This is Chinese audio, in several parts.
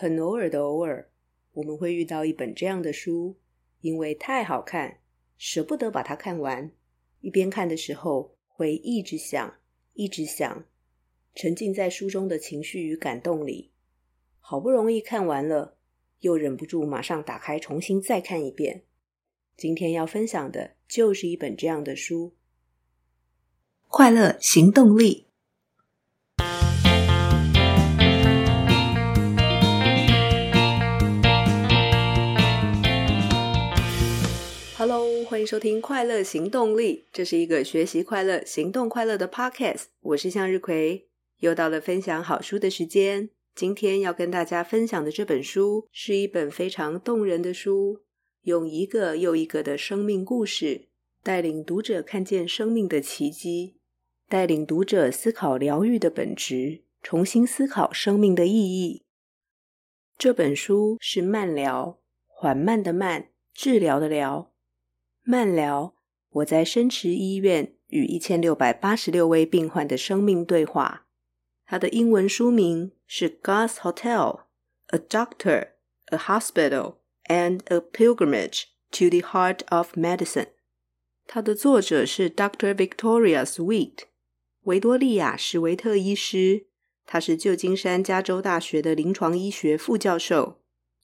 很偶尔的偶尔，我们会遇到一本这样的书，因为太好看，舍不得把它看完。一边看的时候，会一直想，一直想，沉浸在书中的情绪与感动里。好不容易看完了，又忍不住马上打开重新再看一遍。今天要分享的就是一本这样的书，《快乐行动力》。Hello，欢迎收听《快乐行动力》，这是一个学习快乐、行动快乐的 Podcast。我是向日葵，又到了分享好书的时间。今天要跟大家分享的这本书是一本非常动人的书，用一个又一个的生命故事，带领读者看见生命的奇迹，带领读者思考疗愈的本质，重新思考生命的意义。这本书是慢疗，缓慢的慢，治疗的疗。慢聊，我在深池医院与一千六百八十六位病患的生命对话。它的英文书名是《God's Hotel: A Doctor, a Hospital, and a Pilgrimage to the Heart of Medicine》。它的作者是 Dr. Victoria Sweet，维多利亚·史维特医师。他是旧金山加州大学的临床医学副教授。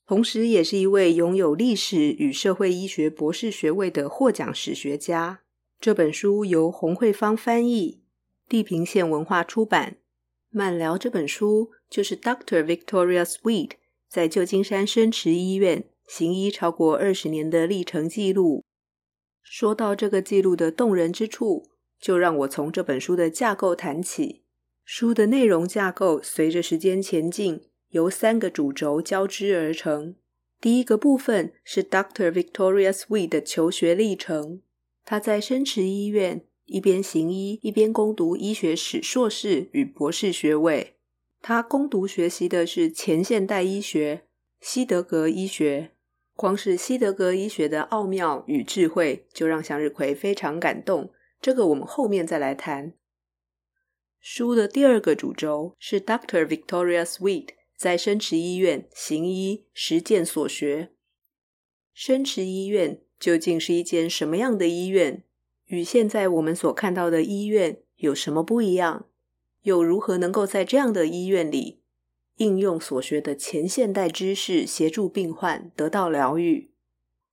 同时，也是一位拥有历史与社会医学博士学位的获奖史学家。这本书由洪慧芳翻译，地平线文化出版。慢聊这本书就是 Dr. Victoria Sweet 在旧金山深池医院行医超过二十年的历程记录。说到这个记录的动人之处，就让我从这本书的架构谈起。书的内容架构随着时间前进。由三个主轴交织而成。第一个部分是 Dr. Victoria Sweet 的求学历程。他在深池医院一边行医，一边攻读医学史硕士与博士学位。他攻读学习的是前现代医学、西德格医学。光是西德格医学的奥妙与智慧，就让向日葵非常感动。这个我们后面再来谈。书的第二个主轴是 Dr. Victoria Sweet。在深池医院行医实践所学。深池医院究竟是一间什么样的医院？与现在我们所看到的医院有什么不一样？又如何能够在这样的医院里应用所学的前现代知识，协助病患得到疗愈？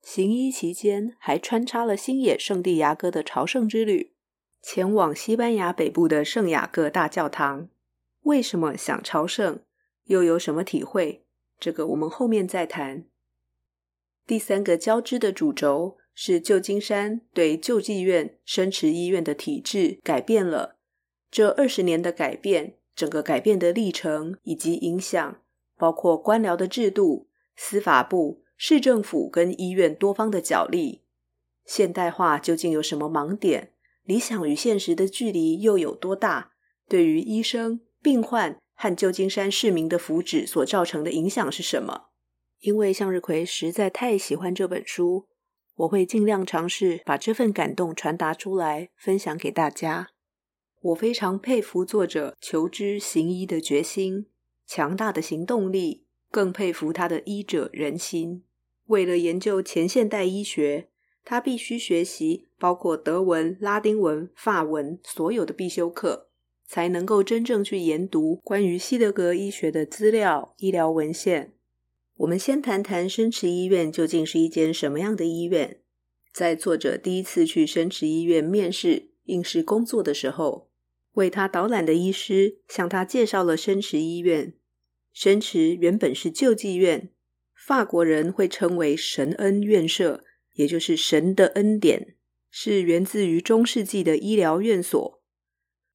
行医期间还穿插了星野圣地牙哥的朝圣之旅，前往西班牙北部的圣雅各大教堂。为什么想朝圣？又有什么体会？这个我们后面再谈。第三个交织的主轴是旧金山对救济院、生池医院的体制改变了。这二十年的改变，整个改变的历程以及影响，包括官僚的制度、司法部、市政府跟医院多方的角力。现代化究竟有什么盲点？理想与现实的距离又有多大？对于医生、病患，和旧金山市民的福祉所造成的影响是什么？因为向日葵实在太喜欢这本书，我会尽量尝试把这份感动传达出来，分享给大家。我非常佩服作者求知行医的决心、强大的行动力，更佩服他的医者仁心。为了研究前现代医学，他必须学习包括德文、拉丁文、法文所有的必修课。才能够真正去研读关于西德格医学的资料、医疗文献。我们先谈谈深池医院究竟是一间什么样的医院。在作者第一次去深池医院面试、应试工作的时候，为他导览的医师向他介绍了深池医院。深池原本是救济院，法国人会称为神恩院舍，也就是神的恩典，是源自于中世纪的医疗院所。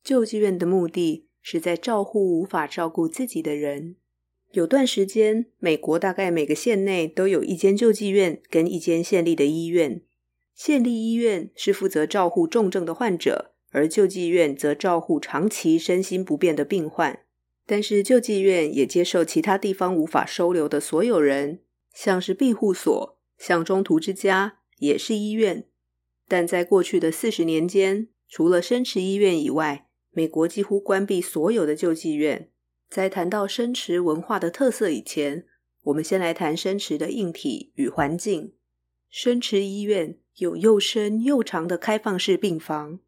救济院的目的是在照护无法照顾自己的人。有段时间，美国大概每个县内都有一间救济院跟一间县立的医院。县立医院是负责照护重症的患者，而救济院则照护长期身心不便的病患。但是，救济院也接受其他地方无法收留的所有人，像是庇护所、像中途之家，也是医院。但在过去的四十年间，除了深池医院以外，美国几乎关闭所有的救济院。在谈到深池文化的特色以前，我们先来谈生池的硬体与环境。生池医院有又深又长的开放式病房。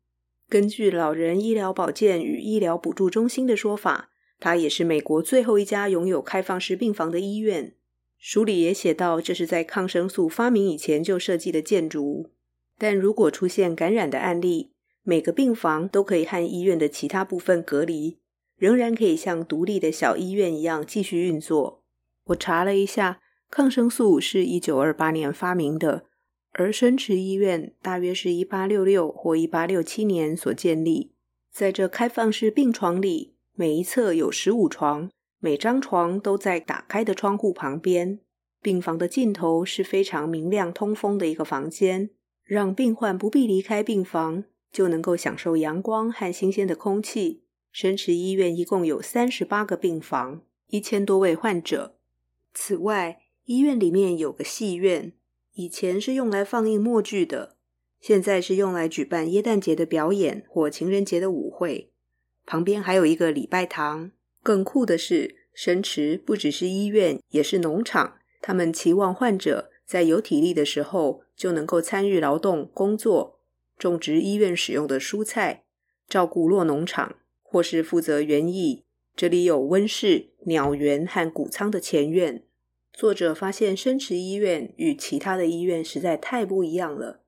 根据老人医疗保健与医疗补助中心的说法，它也是美国最后一家拥有开放式病房的医院。书里也写到，这是在抗生素发明以前就设计的建筑。但如果出现感染的案例，每个病房都可以和医院的其他部分隔离，仍然可以像独立的小医院一样继续运作。我查了一下，抗生素是一九二八年发明的。而生池医院大约是一八六六或一八六七年所建立。在这开放式病床里，每一侧有十五床，每张床都在打开的窗户旁边。病房的尽头是非常明亮、通风的一个房间，让病患不必离开病房，就能够享受阳光和新鲜的空气。神池医院一共有三十八个病房，一千多位患者。此外，医院里面有个戏院。以前是用来放映默剧的，现在是用来举办耶诞节的表演或情人节的舞会。旁边还有一个礼拜堂。更酷的是，神池不只是医院，也是农场。他们期望患者在有体力的时候就能够参与劳动工作，种植医院使用的蔬菜，照顾落农场，或是负责园艺。这里有温室、鸟园和谷仓的前院。作者发现生池医院与其他的医院实在太不一样了。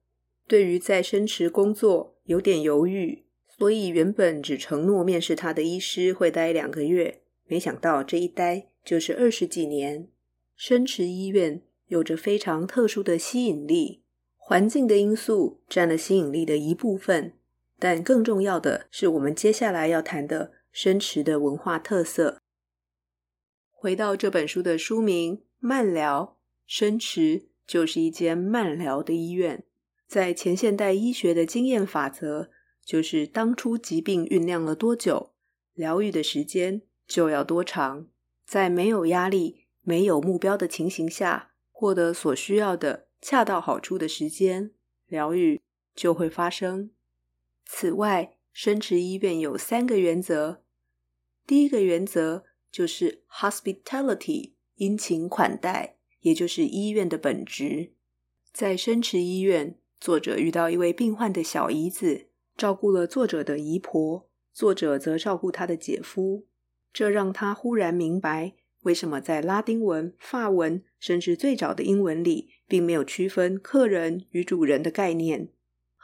对于在生池工作有点犹豫，所以原本只承诺面试他的医师会待两个月，没想到这一待就是二十几年。生池医院有着非常特殊的吸引力，环境的因素占了吸引力的一部分，但更重要的是我们接下来要谈的生池的文化特色。回到这本书的书名。慢疗，生池就是一间慢疗的医院。在前现代医学的经验法则，就是当初疾病酝酿了多久，疗愈的时间就要多长。在没有压力、没有目标的情形下，获得所需要的恰到好处的时间，疗愈就会发生。此外，生池医院有三个原则。第一个原则就是 hospitality。殷勤款待，也就是医院的本质。在生池医院，作者遇到一位病患的小姨子，照顾了作者的姨婆，作者则照顾他的姐夫。这让他忽然明白，为什么在拉丁文、法文，甚至最早的英文里，并没有区分客人与主人的概念。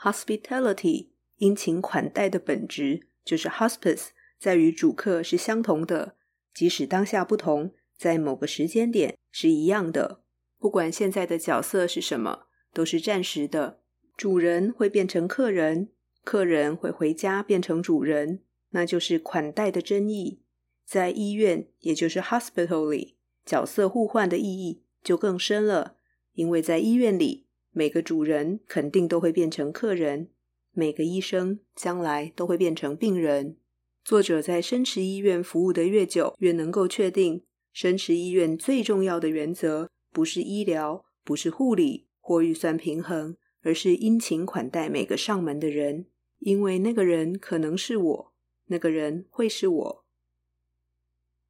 Hospitality，殷勤款待的本质，就是 hospice，在于主客是相同的，即使当下不同。在某个时间点是一样的，不管现在的角色是什么，都是暂时的。主人会变成客人，客人会回家变成主人，那就是款待的真义。在医院，也就是 hospital 里，角色互换的意义就更深了，因为在医院里，每个主人肯定都会变成客人，每个医生将来都会变成病人。作者在生池医院服务的越久，越能够确定。生池医院最重要的原则不是医疗，不是护理或预算平衡，而是殷勤款待每个上门的人，因为那个人可能是我，那个人会是我。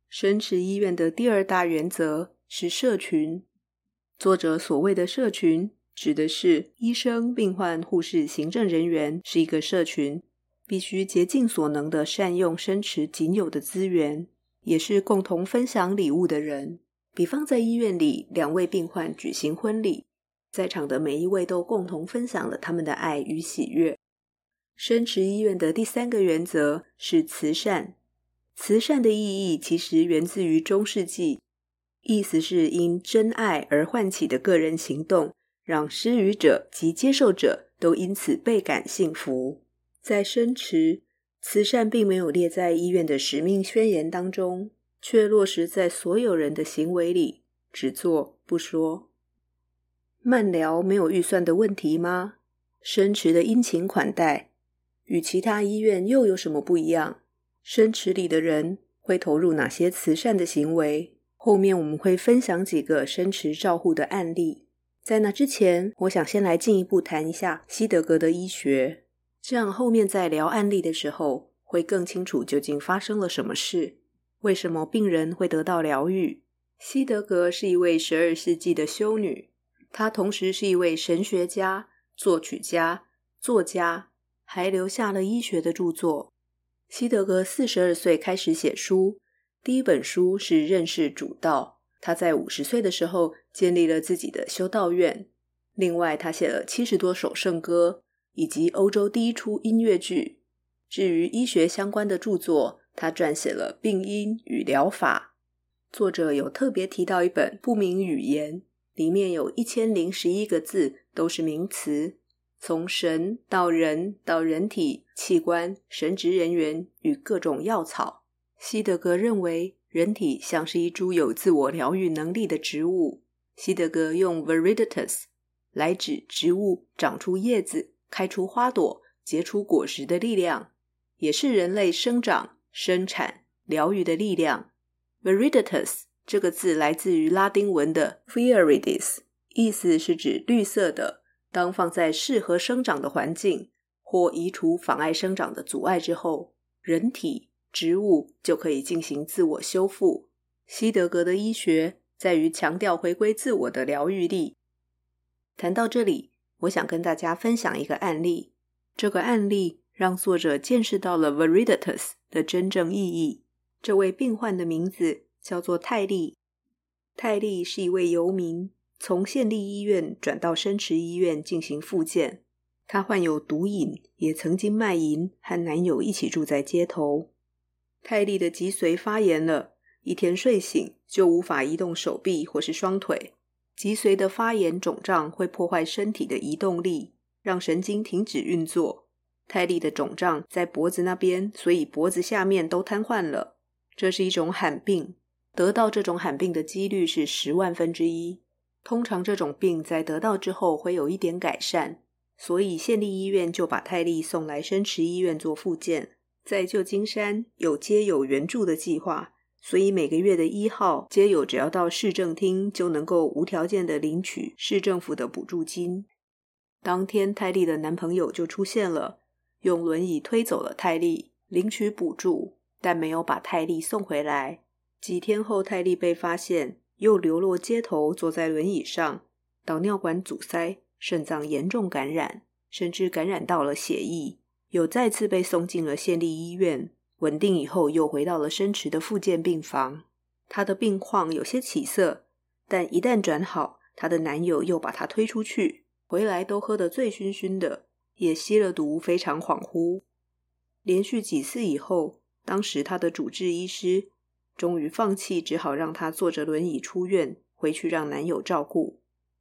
生池医院的第二大原则是社群。作者所谓的社群，指的是医生、病患、护士、行政人员是一个社群，必须竭尽所能地善用生池仅有的资源。也是共同分享礼物的人。比方在医院里，两位病患举行婚礼，在场的每一位都共同分享了他们的爱与喜悦。生池医院的第三个原则是慈善。慈善的意义其实源自于中世纪，意思是因真爱而唤起的个人行动，让施予者及接受者都因此倍感幸福。在生池。慈善并没有列在医院的使命宣言当中，却落实在所有人的行为里，只做不说。慢疗没有预算的问题吗？生池的殷勤款待与其他医院又有什么不一样？生池里的人会投入哪些慈善的行为？后面我们会分享几个生池照护的案例。在那之前，我想先来进一步谈一下西德格的医学。这样后面在聊案例的时候，会更清楚究竟发生了什么事，为什么病人会得到疗愈。西德格是一位十二世纪的修女，她同时是一位神学家、作曲家、作家，还留下了医学的著作。西德格四十二岁开始写书，第一本书是《认识主道》。他在五十岁的时候建立了自己的修道院。另外，他写了七十多首圣歌，以及欧洲第一出音乐剧。至于医学相关的著作，他撰写了《病因与疗法》。作者有特别提到一本不明语言，里面有一千零十一个字都是名词，从神到人到人体器官、神职人员与各种药草。西德格认为人体像是一株有自我疗愈能力的植物。西德格用 viriditas 来指植物长出叶子、开出花朵、结出果实的力量，也是人类生长、生产、疗愈的力量。Viriditas 这个字来自于拉丁文的 viridis，意思是指绿色的。当放在适合生长的环境，或移除妨碍生长的阻碍之后，人体、植物就可以进行自我修复。西德格的医学在于强调回归自我的疗愈力。谈到这里，我想跟大家分享一个案例。这个案例让作者见识到了 veriditas 的真正意义。这位病患的名字叫做泰利。泰利是一位游民，从县立医院转到深池医院进行复健。她患有毒瘾，也曾经卖淫，和男友一起住在街头。泰利的脊髓发炎了，一天睡醒就无法移动手臂或是双腿。脊髓的发炎肿胀会破坏身体的移动力，让神经停止运作。泰利的肿胀在脖子那边，所以脖子下面都瘫痪了。这是一种罕病，得到这种罕病的几率是十万分之一。通常这种病在得到之后会有一点改善，所以县立医院就把泰利送来深池医院做复健。在旧金山有街友援助的计划，所以每个月的一号，街友只要到市政厅就能够无条件的领取市政府的补助金。当天泰利的男朋友就出现了，用轮椅推走了泰利，领取补助。但没有把泰利送回来。几天后，泰利被发现又流落街头，坐在轮椅上，导尿管阻塞，肾脏严重感染，甚至感染到了血液，又再次被送进了县立医院。稳定以后，又回到了深池的复健病房。她的病况有些起色，但一旦转好，她的男友又把她推出去，回来都喝得醉醺醺的，也吸了毒，非常恍惚。连续几次以后。当时他的主治医师终于放弃，只好让他坐着轮椅出院，回去让男友照顾。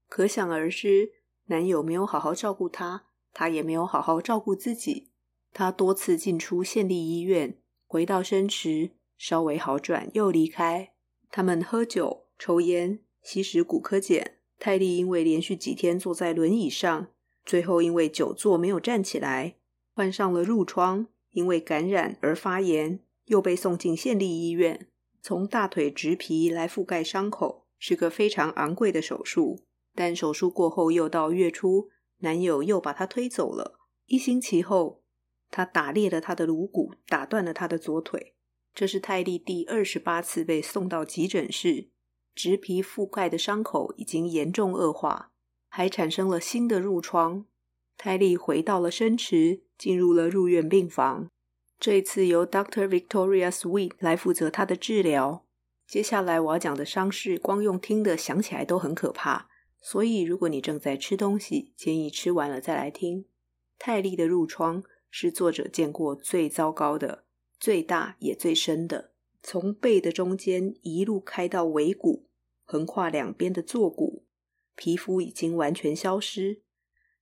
可想而知，男友没有好好照顾他，他也没有好好照顾自己。他多次进出县立医院，回到深池，稍微好转又离开。他们喝酒、抽烟、吸食古柯碱。泰利因为连续几天坐在轮椅上，最后因为久坐没有站起来，患上了褥疮。因为感染而发炎，又被送进县立医院。从大腿植皮来覆盖伤口，是个非常昂贵的手术。但手术过后，又到月初，男友又把她推走了。一星期后，他打裂了她的颅骨，打断了她的左腿。这是泰利第二十八次被送到急诊室，植皮覆盖的伤口已经严重恶化，还产生了新的褥疮。泰利回到了深池，进入了入院病房。这一次由 Doctor Victoria Sweet 来负责他的治疗。接下来我要讲的伤势，光用听的想起来都很可怕，所以如果你正在吃东西，建议吃完了再来听。泰利的褥疮是作者见过最糟糕的、最大也最深的，从背的中间一路开到尾骨，横跨两边的坐骨，皮肤已经完全消失。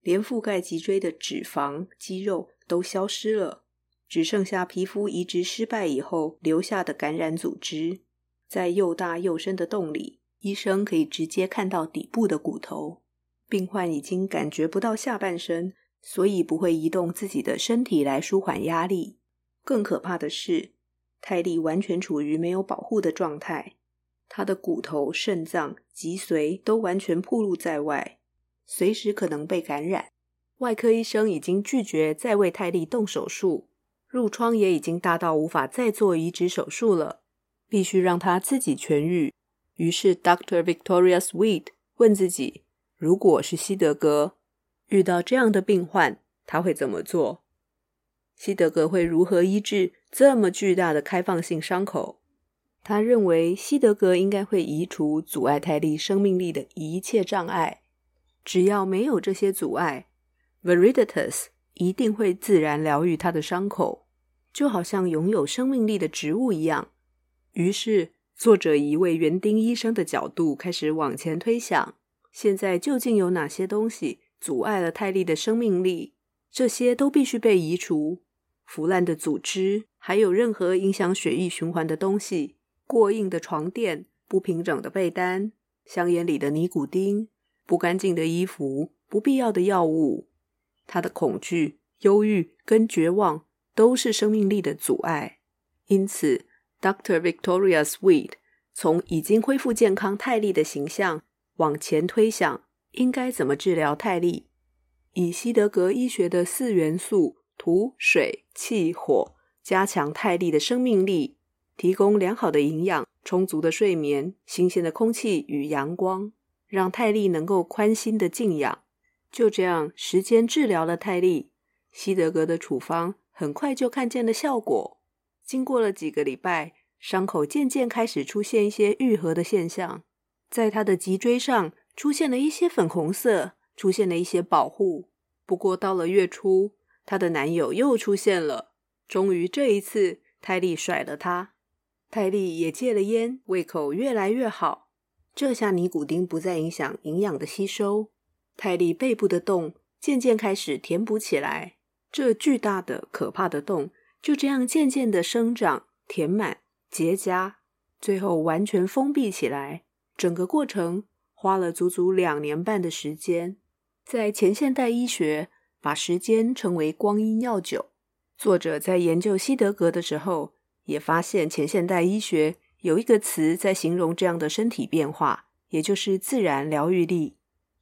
连覆盖脊椎的脂肪、肌肉都消失了，只剩下皮肤移植失败以后留下的感染组织。在又大又深的洞里，医生可以直接看到底部的骨头。病患已经感觉不到下半身，所以不会移动自己的身体来舒缓压力。更可怕的是，泰利完全处于没有保护的状态，他的骨头、肾脏、脊髓都完全暴露在外。随时可能被感染。外科医生已经拒绝再为泰利动手术，褥疮也已经大到无法再做移植手术了，必须让他自己痊愈。于是，Doctor Victoria Sweet 问自己：如果是西德格遇到这样的病患，他会怎么做？西德格会如何医治这么巨大的开放性伤口？他认为西德格应该会移除阻碍泰利生命力的一切障碍，只要没有这些阻碍，Veriditas 一定会自然疗愈他的伤口，就好像拥有生命力的植物一样。于是，作者以一位园丁医生的角度开始往前推想：现在究竟有哪些东西阻碍了泰利的生命力？这些都必须被移除。腐烂的组织，还有任何影响血液循环的东西，过硬的床垫、不平整的被单、香烟里的尼古丁、不干净的衣服、不必要的药物。他的恐惧、忧郁跟绝望都是生命力的阻碍，因此，Doctor Victoria Sweet 从已经恢复健康泰利的形象往前推想，应该怎么治疗泰利？以西德格医学的四元素土、水、气、火，加强泰利的生命力，提供良好的营养、充足的睡眠、新鲜的空气与阳光，让泰利能够宽心的静养。就这样，时间治疗了泰利。西德格的处方很快就看见了效果。经过了几个礼拜，伤口渐渐开始出现一些愈合的现象，在他的脊椎上出现了一些粉红色，出现了一些保护。不过到了月初，她的男友又出现了。终于这一次，泰利甩了他。泰利也戒了烟，胃口越来越好。这下尼古丁不再影响营养的吸收。泰利背部的洞渐渐开始填补起来，这巨大的、可怕的洞就这样渐渐的生长、填满、结痂，最后完全封闭起来。整个过程花了足足两年半的时间。在前现代医学，把时间称为光阴药酒。作者在研究西德格的时候，也发现前现代医学有一个词在形容这样的身体变化，也就是自然疗愈力。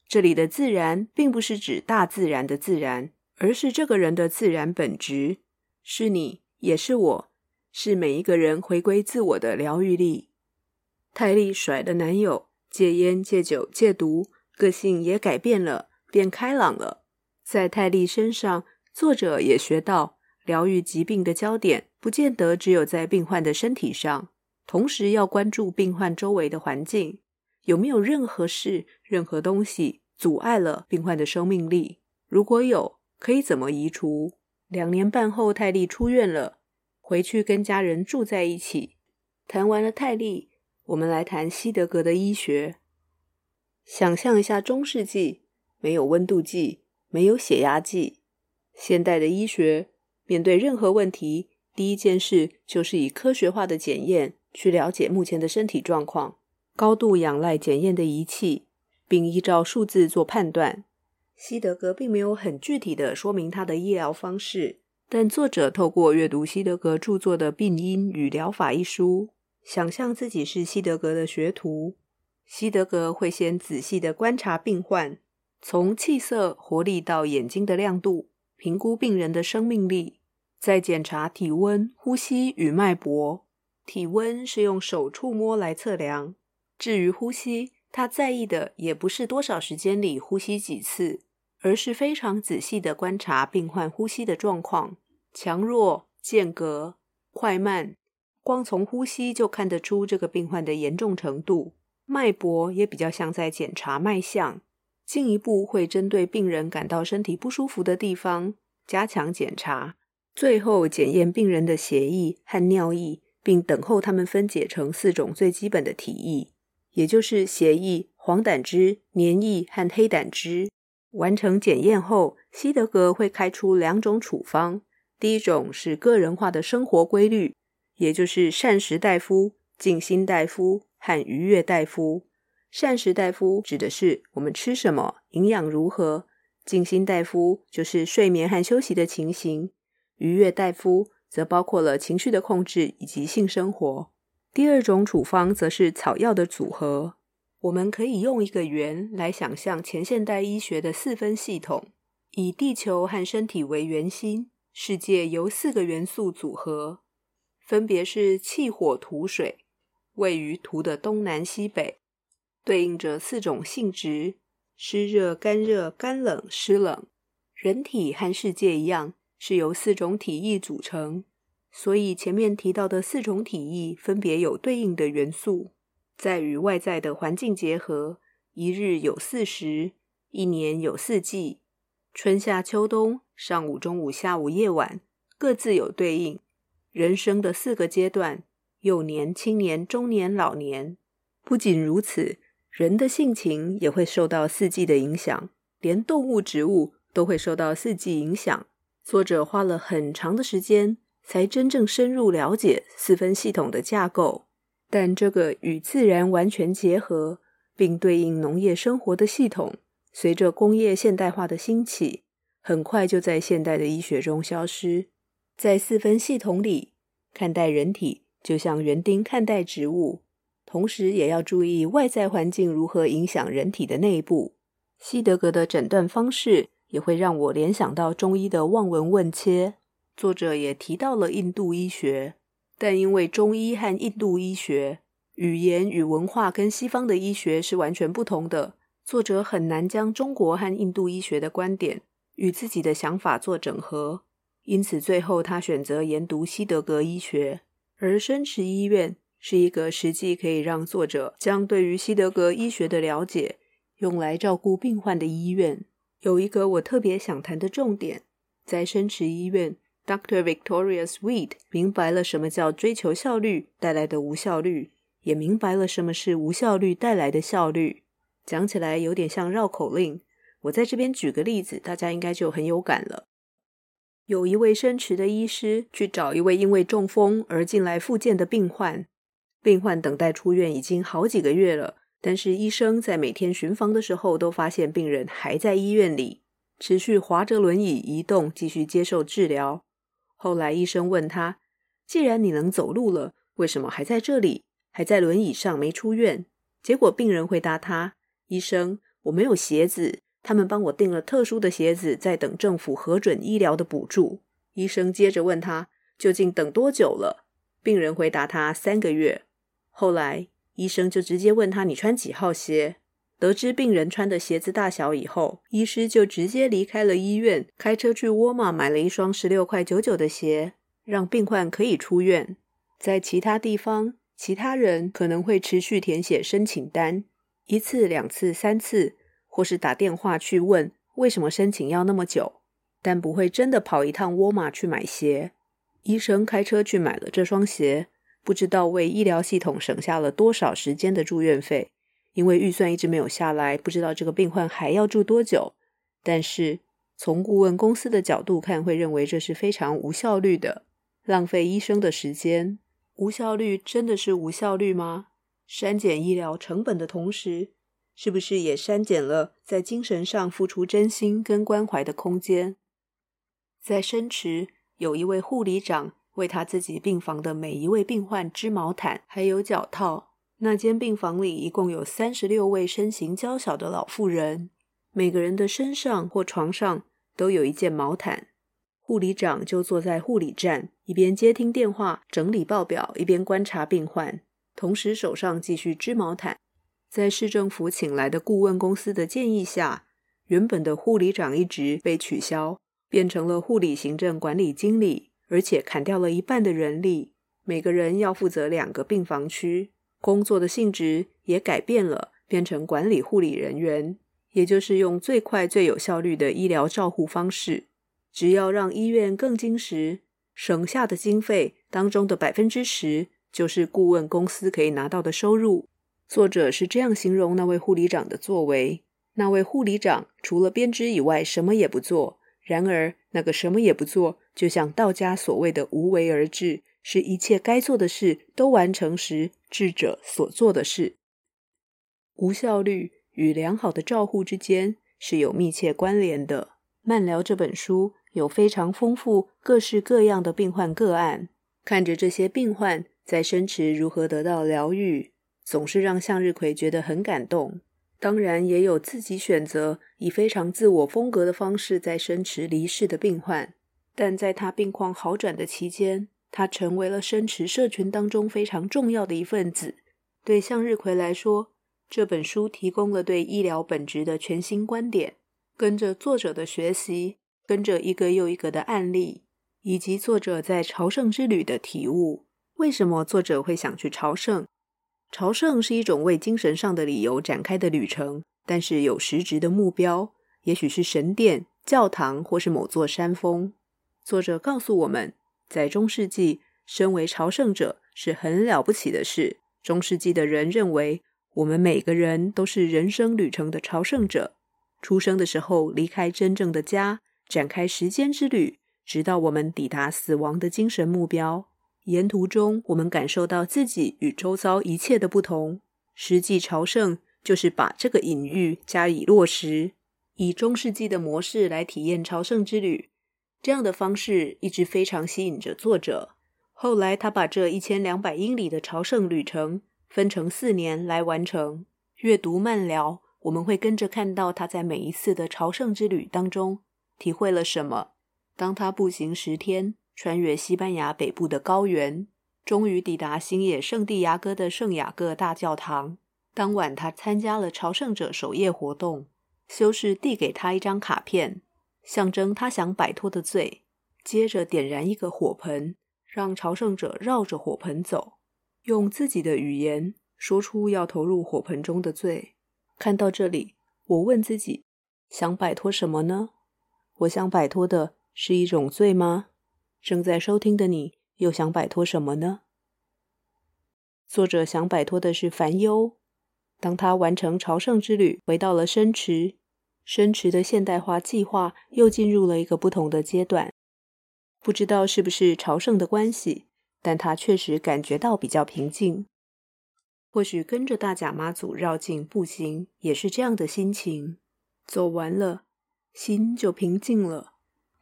这里的自然并不是指大自然的自然，而是这个人的自然本质，是你，也是我，是每一个人回归自我的疗愈力。泰利甩了男友，戒烟、戒酒、戒毒，个性也改变了，变开朗了。在泰利身上，作者也学到，疗愈疾病的焦点不见得只有在病患的身体上，同时要关注病患周围的环境。有没有任何事、任何东西阻碍了病患的生命力？如果有，可以怎么移除？两年半后，泰利出院了，回去跟家人住在一起。谈完了泰利，我们来谈西德格的医学。想象一下，中世纪没有温度计，没有血压计。现代的医学面对任何问题，第一件事就是以科学化的检验去了解目前的身体状况。高度仰赖检验的仪器，并依照数字做判断。西德格并没有很具体的说明他的医疗方式，但作者透过阅读西德格著作的《病因与疗法》一书，想象自己是西德格的学徒。西德格会先仔细的观察病患，从气色、活力到眼睛的亮度，评估病人的生命力，再检查体温、呼吸与脉搏。体温是用手触摸来测量。至于呼吸，他在意的也不是多少时间里呼吸几次，而是非常仔细地观察病患呼吸的状况，强弱、间隔、快慢，光从呼吸就看得出这个病患的严重程度。脉搏也比较像在检查脉象，进一步会针对病人感到身体不舒服的地方加强检查，最后检验病人的血液和尿液，并等候他们分解成四种最基本的体液。也就是血液、黄胆汁、黏液和黑胆汁。完成检验后，西德格会开出两种处方。第一种是个人化的生活规律，也就是膳食大夫、静心大夫和愉悦大夫。膳食大夫指的是我们吃什么、营养如何；静心大夫就是睡眠和休息的情形；愉悦大夫则包括了情绪的控制以及性生活。第二种处方则是草药的组合。我们可以用一个圆来想象前现代医学的四分系统：以地球和身体为圆心，世界由四个元素组合，分别是气、火、土、水。位于图的东南西北，对应着四种性质：湿热、干热、干冷、湿冷。人体和世界一样，是由四种体液组成，所以前面提到的四种体意分别有对应的元素，在与外在的环境结合，一日有四时，一年有四季，春夏秋冬，上午、中午、下午、夜晚，各自有对应。人生的四个阶段：幼年、青年、中年、老年。不仅如此，人的性情也会受到四季的影响，连动物、植物。都会受到四季影响。作者花了很长的时间，才真正深入了解四分系统的架构。但这个与自然完全结合，并对应农业生活的系统，随着工业现代化的兴起，很快就在现代的医学中消失。在四分系统里，看待人体就像园丁看待植物，同时也要注意外在环境如何影响人体的内部。西德格的诊断方式。也会让我联想到中医的望闻问切。作者也提到了印度医学，但因为中医和印度医学语言与文化跟西方的医学是完全不同的，作者很难将中国和印度医学的观点与自己的想法做整合，因此最后他选择研读西德格医学。而生池医院是一个实际可以让作者将对于西德格医学的了解用来照顾病患的医院。有一个我特别想谈的重点，在生池医院，Dr. Victoria Sweet 明白了什么叫追求效率带来的无效率，也明白了什么是无效率带来的效率。讲起来有点像绕口令，我在这边举个例子，大家应该就很有感了。有一位生池的医师去找一位因为中风而进来复健的病患，病患等待出院已经好几个月了。但是医生在每天巡房的时候，都发现病人还在医院里，持续划着轮椅移动，继续接受治疗。后来医生问他：“既然你能走路了，为什么还在这里，还在轮椅上没出院？”结果病人回答他：“医生，我没有鞋子，他们帮我订了特殊的鞋子，在等政府核准医疗的补助。”医生接着问他：“究竟等多久了？”病人回答他：“三个月。”后来。医生就直接问他：“你穿几号鞋？”得知病人穿的鞋子大小以后，医师就直接离开了医院，开车去沃尔玛买了一双十六块九九的鞋，让病患可以出院。在其他地方，其他人可能会持续填写申请单，一次、两次、三次，或是打电话去问为什么申请要那么久，但不会真的跑一趟沃尔玛去买鞋。医生开车去买了这双鞋。不知道为医疗系统省下了多少时间的住院费，因为预算一直没有下来，不知道这个病患还要住多久。但是从顾问公司的角度看，会认为这是非常无效率的，浪费医生的时间。无效率真的是无效率吗？删减医疗成本的同时，是不是也删减了在精神上付出真心跟关怀的空间？在深池有一位护理长。为他自己病房的每一位病患织毛毯，还有脚套。那间病房里一共有三十六位身形娇小的老妇人，每个人的身上或床上都有一件毛毯。护理长就坐在护理站，一边接听电话、整理报表，一边观察病患，同时手上继续织毛毯。在市政府请来的顾问公司的建议下，原本的护理长一职被取消，变成了护理行政管理经理。而且砍掉了一半的人力，每个人要负责两个病房区，工作的性质也改变了，变成管理护理人员，也就是用最快最有效率的医疗照护方式。只要让医院更精实，省下的经费当中的百分之十，就是顾问公司可以拿到的收入。作者是这样形容那位护理长的作为：那位护理长除了编织以外，什么也不做。然而，那个什么也不做，就像道家所谓的无为而治，是一切该做的事都完成时，智者所做的事。无效率与良好的照护之间是有密切关联的。慢疗这本书有非常丰富、各式各样的病患个案，看着这些病患在生池如何得到疗愈，总是让向日葵觉得很感动。当然，也有自己选择以非常自我风格的方式在生池离世的病患，但在他病况好转的期间，他成为了生池社群当中非常重要的一份子，对向日葵来说，这本书提供了对医疗本质的全新观点。跟着作者的学习，跟着一个又一个的案例，以及作者在朝圣之旅的体悟。为什么作者会想去朝圣？朝圣是一种为精神上的理由展开的旅程，但是有实质的目标，也许是神殿、教堂，或是某座山峰。作者告诉我们，在中世纪，身为朝圣者是很了不起的事。中世纪的人认为，我们每个人都是人生旅程的朝圣者。出生的时候离开真正的家，展开时间之旅，直到我们抵达死亡的精神目标。沿途中，我们感受到自己与周遭一切的不同。实际朝圣就是把这个隐喻加以落实，以中世纪的模式来体验朝圣之旅。这样的方式一直非常吸引着作者。后来，他把这一千两百英里的朝圣旅程分成四年来完成。阅读慢聊，我们会跟着看到他在每一次的朝圣之旅当中体会了什么。当他步行十天。穿越西班牙北部的高原，终于抵达新野圣地牙哥的圣雅各大教堂。当晚，他参加了朝圣者守夜活动。修士递给他一张卡片，象征他想摆脱的罪。接着点燃一个火盆，让朝圣者绕着火盆走，用自己的语言说出要投入火盆中的罪。看到这里，我问自己：想摆脱什么呢？我想摆脱的是一种罪吗？正在收听的你，又想摆脱什么呢？作者想摆脱的是烦忧。当他完成朝圣之旅，回到了深池，深池的现代化计划又进入了一个不同的阶段。不知道是不是朝圣的关系，但他确实感觉到比较平静。或许跟着大甲妈祖绕境步行，也是这样的心情。走完了，心就平静了。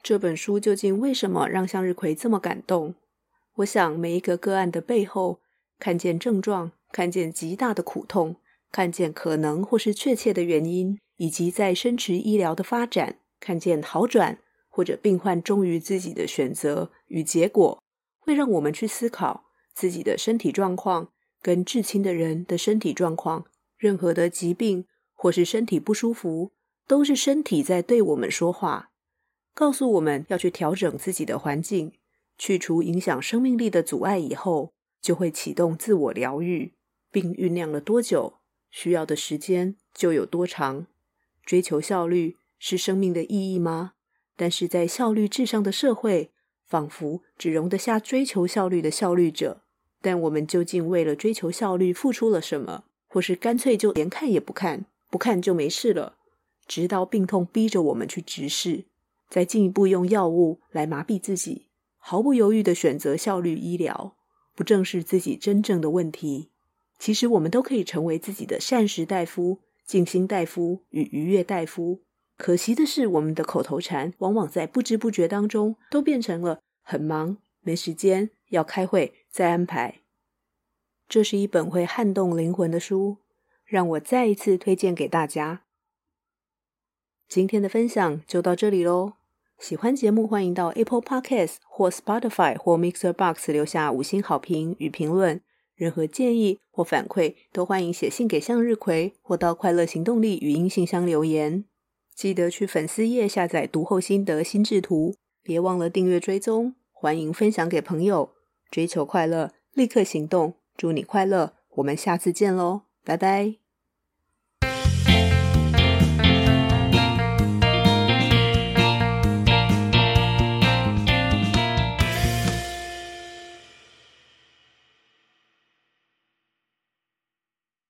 这本书究竟为什么让向日葵这么感动？我想每一个个案的背后，看见症状，看见极大的苦痛，看见可能或是确切的原因，以及在深池医疗的发展，看见好转或者病患忠于自己的选择与结果，会让我们去思考自己的身体状况跟至亲的人的身体状况。任何的疾病或是身体不舒服，都是身体在对我们说话。告诉我们要去调整自己的环境，去除影响生命力的阻碍以后，就会启动自我疗愈。并酝酿了多久，需要的时间就有多长。追求效率是生命的意义吗？但是在效率至上的社会，仿佛只容得下追求效率的效率者。但我们究竟为了追求效率付出了什么？或是干脆就连看也不看，不看就没事了，直到病痛逼着我们去直视。再进一步用药物来麻痹自己，毫不犹豫地选择效率医疗，不正视自己真正的问题。其实我们都可以成为自己的膳食大夫、静心大夫与愉悦大夫。可惜的是，我们的口头禅往往在不知不觉当中都变成了很忙、没时间、要开会再安排。这是一本会撼动灵魂的书，让我再一次推荐给大家。今天的分享就到这里喽。喜欢节目，欢迎到 Apple Podcast 或 Spotify 或 Mixer Box 留下五星好评与评论。任何建议或反馈，都欢迎写信给向日葵，或到快乐行动力语音信箱留言。记得去粉丝页下载读后心得心智图，别忘了订阅追踪。欢迎分享给朋友。追求快乐，立刻行动。祝你快乐，我们下次见喽，拜拜。